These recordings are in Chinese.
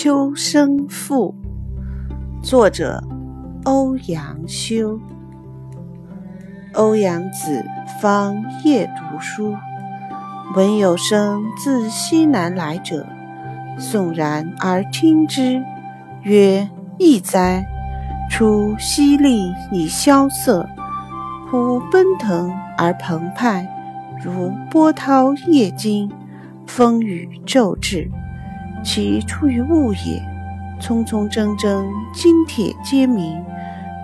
秋声赋，作者欧阳修。欧阳子方夜读书，闻有声自西南来者，悚然而听之，曰：“异哉！出淅沥以萧瑟，忽奔腾而澎湃，如波涛夜惊，风雨骤至。”其出于物也，匆匆铮铮，金铁皆鸣，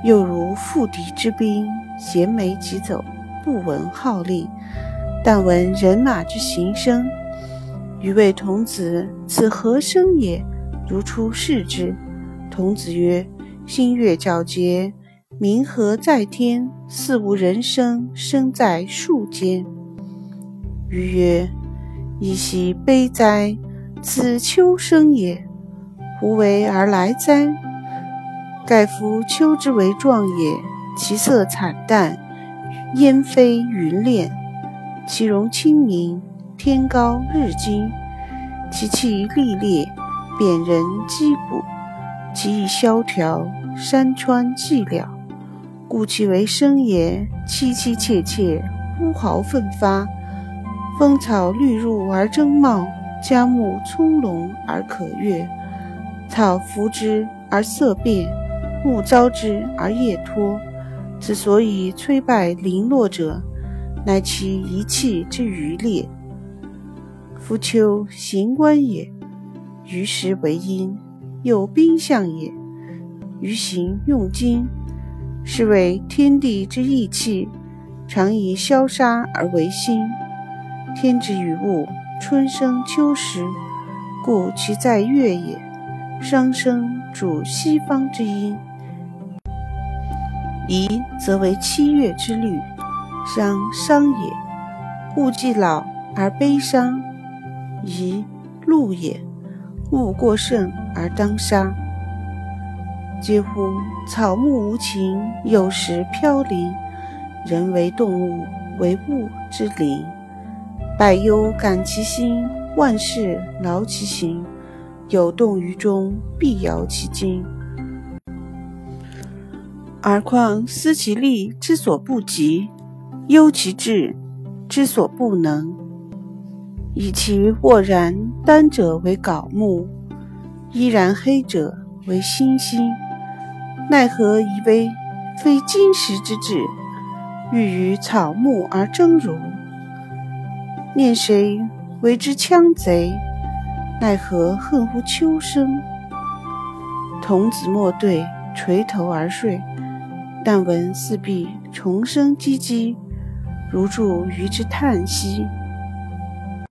又如赴敌之兵，衔枚疾走，不闻号令，但闻人马之行声。余谓童子：“此何声也？”如出视之。童子曰：“星月皎洁，明河在天，似无人声，声在树间。”余曰：“噫兮悲哉！”此秋生也，胡为而来哉？盖夫秋之为壮也，其色惨淡，烟飞云敛；其容清明，天高日金；其气历烈，贬人击鼓；其意萧条，山川寂寥。故其为声也，凄凄切切，呼号奋发，风草绿入而争茂。嘉木葱茏而可悦，草拂之而色变，木遭之而叶脱。之所以摧败零落者，乃其一气之余烈。夫秋行官也，于时为阴；有兵象也，于行用金。是谓天地之义气，常以消杀而为心。天之与物。春生秋实，故其在月也。商生主西方之阴，宜则为七月之律。商伤也，物既老而悲伤；宜禄也，物过盛而当杀。嗟乎！草木无情，有时飘零；人为动物，为物之灵。百忧感其心，万事劳其形。有动于中，必摇其筋。而况思其力之所不及，忧其志之所不能。以其沃然丹者为槁木，依然黑者为星星。奈何以为非金石之志，欲与草木而争如？念谁为之羌贼？奈何恨乎秋声？童子莫对，垂头而睡。但闻四壁虫声唧唧，如助鱼之叹息。